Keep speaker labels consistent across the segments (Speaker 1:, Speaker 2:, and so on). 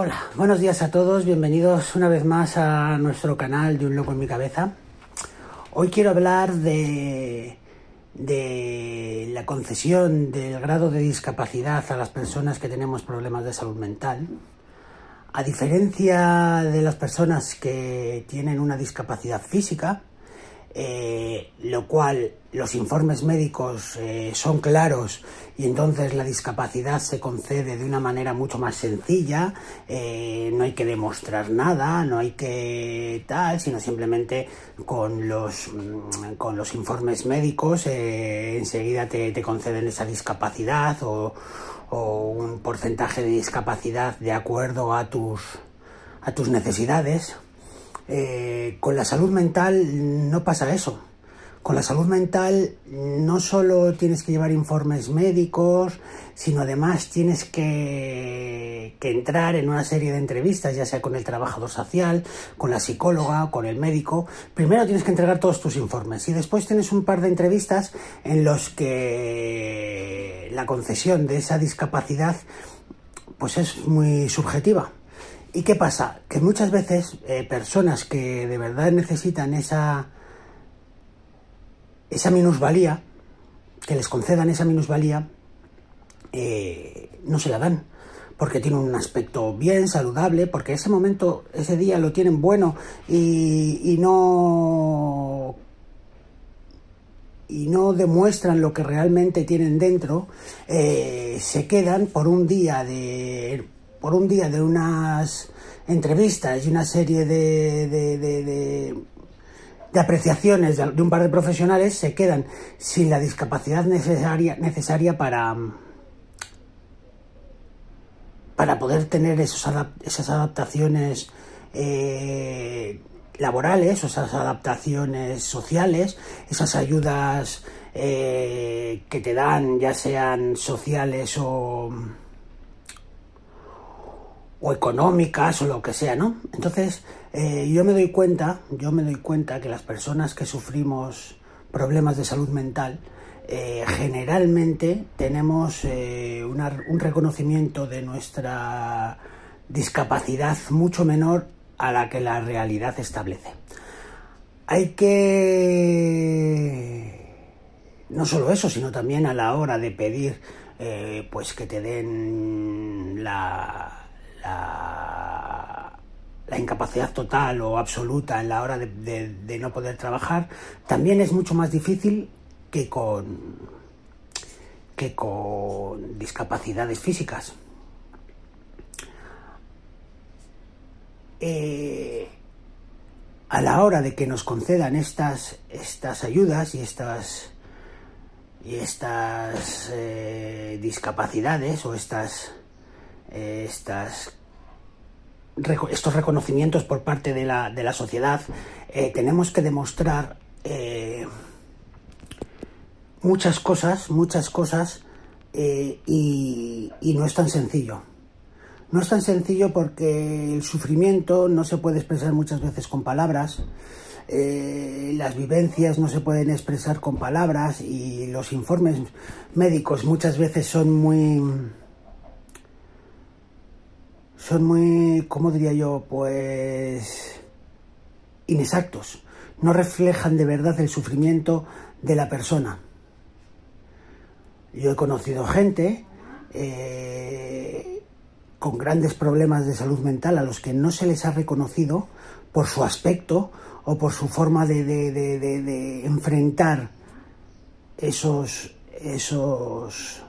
Speaker 1: Hola, buenos días a todos, bienvenidos una vez más a nuestro canal de Un Loco en mi Cabeza. Hoy quiero hablar de, de la concesión del grado de discapacidad a las personas que tenemos problemas de salud mental. A diferencia de las personas que tienen una discapacidad física, eh, lo cual los informes médicos eh, son claros y entonces la discapacidad se concede de una manera mucho más sencilla, eh, no hay que demostrar nada, no hay que tal, sino simplemente con los, mm, con los informes médicos enseguida te, te, conceden esa discapacidad o, o, un porcentaje de discapacidad de acuerdo a tus, a tus necesidades. Eh, con la salud mental no pasa eso. Con la salud mental no solo tienes que llevar informes médicos, sino además tienes que, que, entrar en una serie de entrevistas, ya sea con el trabajador social, con la psicóloga, con el médico. Primero tienes que entregar todos tus informes y después tienes un par de entrevistas en los que la concesión de esa discapacidad pues es muy subjetiva. ¿Y qué pasa? Que muchas veces eh, personas que de verdad necesitan esa, esa minusvalía, que les concedan esa minusvalía, eh, no se la dan. Porque tienen un aspecto bien, saludable, porque ese momento, ese día lo tienen bueno y, y no y no demuestran lo que realmente tienen dentro, eh, se quedan por un día de por un día de unas entrevistas y una serie de, de, de, apreciaciones de, un par de profesionales se quedan sin la discapacidad necesaria, necesaria para, para poder tener esos esas adaptaciones eh, laborales, esas adaptaciones sociales, esas ayudas eh, que te dan, ya sean sociales o o económicas o lo que sea, ¿no? Entonces, eh, yo me doy cuenta, yo me doy cuenta que las personas que sufrimos problemas de salud mental, eh, generalmente tenemos eh, un reconocimiento de nuestra discapacidad mucho menor a la que la realidad establece. Hay que no solo eso, sino también a la hora de pedir pues que te den la la, incapacidad total o absoluta en la hora de, no poder trabajar, también es mucho más difícil que con que con discapacidades físicas. Eh, a la hora de que nos concedan estas, estas ayudas y estas y estas eh, discapacidades o estas estas estos reconocimientos por parte de la, de la sociedad, eh, tenemos que demostrar eh, muchas cosas, muchas cosas, eh, y, no es tan sencillo. No es tan sencillo porque el sufrimiento no se puede expresar muchas veces con palabras, las vivencias no se pueden expresar con palabras y los informes médicos muchas veces son muy son muy, ¿cómo diría yo? Pues inexactos. No reflejan de verdad el sufrimiento de la persona. Yo he conocido gente eh, con grandes problemas de salud mental a los que no se les ha reconocido por su aspecto o por su forma de, de, de, de enfrentar esos, esos,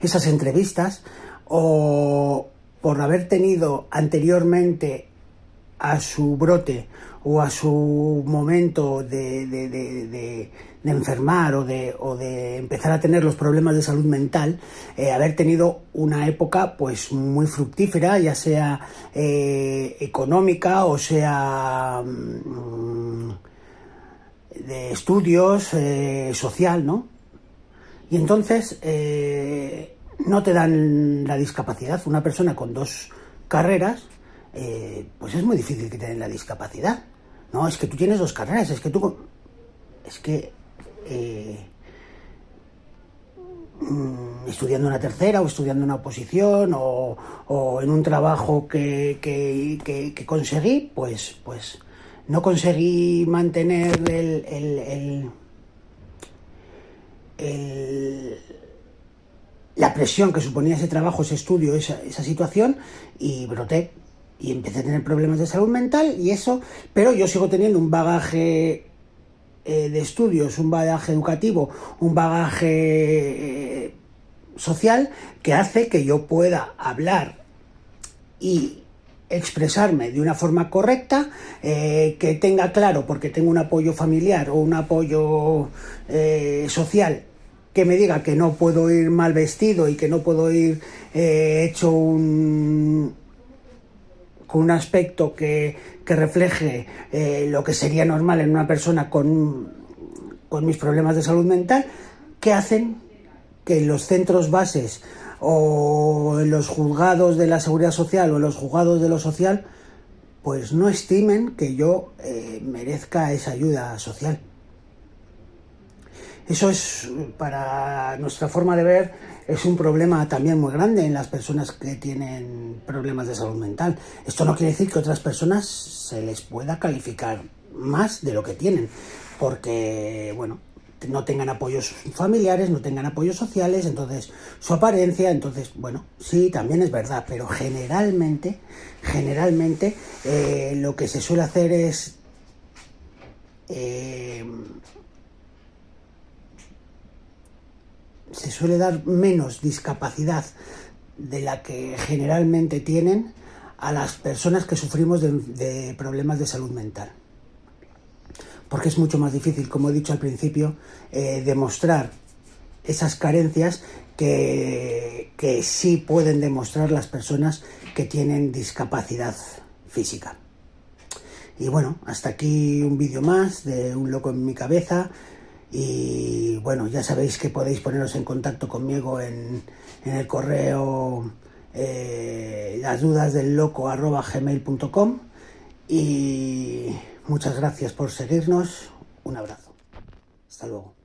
Speaker 1: esas entrevistas o por haber tenido anteriormente a su brote o a su momento de, de, de, de enfermar o de, o de empezar a tener los problemas de salud mental, eh, haber tenido una época pues muy fructífera, ya sea eh, económica o sea mm, de estudios, eh, social, ¿no? Y entonces no te dan la discapacidad. Una persona con dos carreras, eh, pues es muy difícil que te den la discapacidad. No, es que tú tienes dos carreras, es que tú... Es que... Eh, mm, estudiando una tercera o estudiando una oposición o, en un trabajo que, que, conseguí, pues, pues no conseguí mantener el, la presión que suponía ese trabajo, ese estudio, esa, esa situación y broté. Y empecé a tener problemas de salud mental y eso, pero yo sigo teniendo un bagaje eh, de estudios, un bagaje educativo, un bagaje eh, social que hace que yo pueda hablar y expresarme de una forma correcta, eh, que tenga claro, porque tengo un apoyo familiar o un apoyo social que me diga que no puedo ir mal vestido y que no puedo ir hecho un, con un aspecto que, refleje eh, lo que sería normal en una persona con, con mis problemas de salud mental, que hacen que los centros bases o en los juzgados de la seguridad social o en los juzgados de lo social, pues no estimen que yo eh, merezca esa ayuda social. Eso es, para nuestra forma de ver, es un problema también muy grande en las personas que tienen problemas de salud mental. Esto no quiere decir que otras personas se les pueda calificar más de lo que tienen, porque, bueno, no tengan apoyos familiares, no tengan apoyos sociales, entonces su apariencia, entonces, bueno, sí, también es verdad, pero generalmente, generalmente eh, lo que se suele hacer es eh, se suele dar menos discapacidad de la que generalmente tienen a las personas que sufrimos de, problemas de salud mental. Porque es mucho más difícil, como he dicho al principio, eh, demostrar esas carencias que, que sí pueden demostrar las personas que tienen discapacidad física. Y bueno, hasta aquí un vídeo más de Un loco en mi cabeza. Y bueno, ya sabéis que podéis poneros en contacto conmigo en, el correo eh, las dudas del loco gmail.com y muchas gracias por seguirnos. Un abrazo. Hasta luego.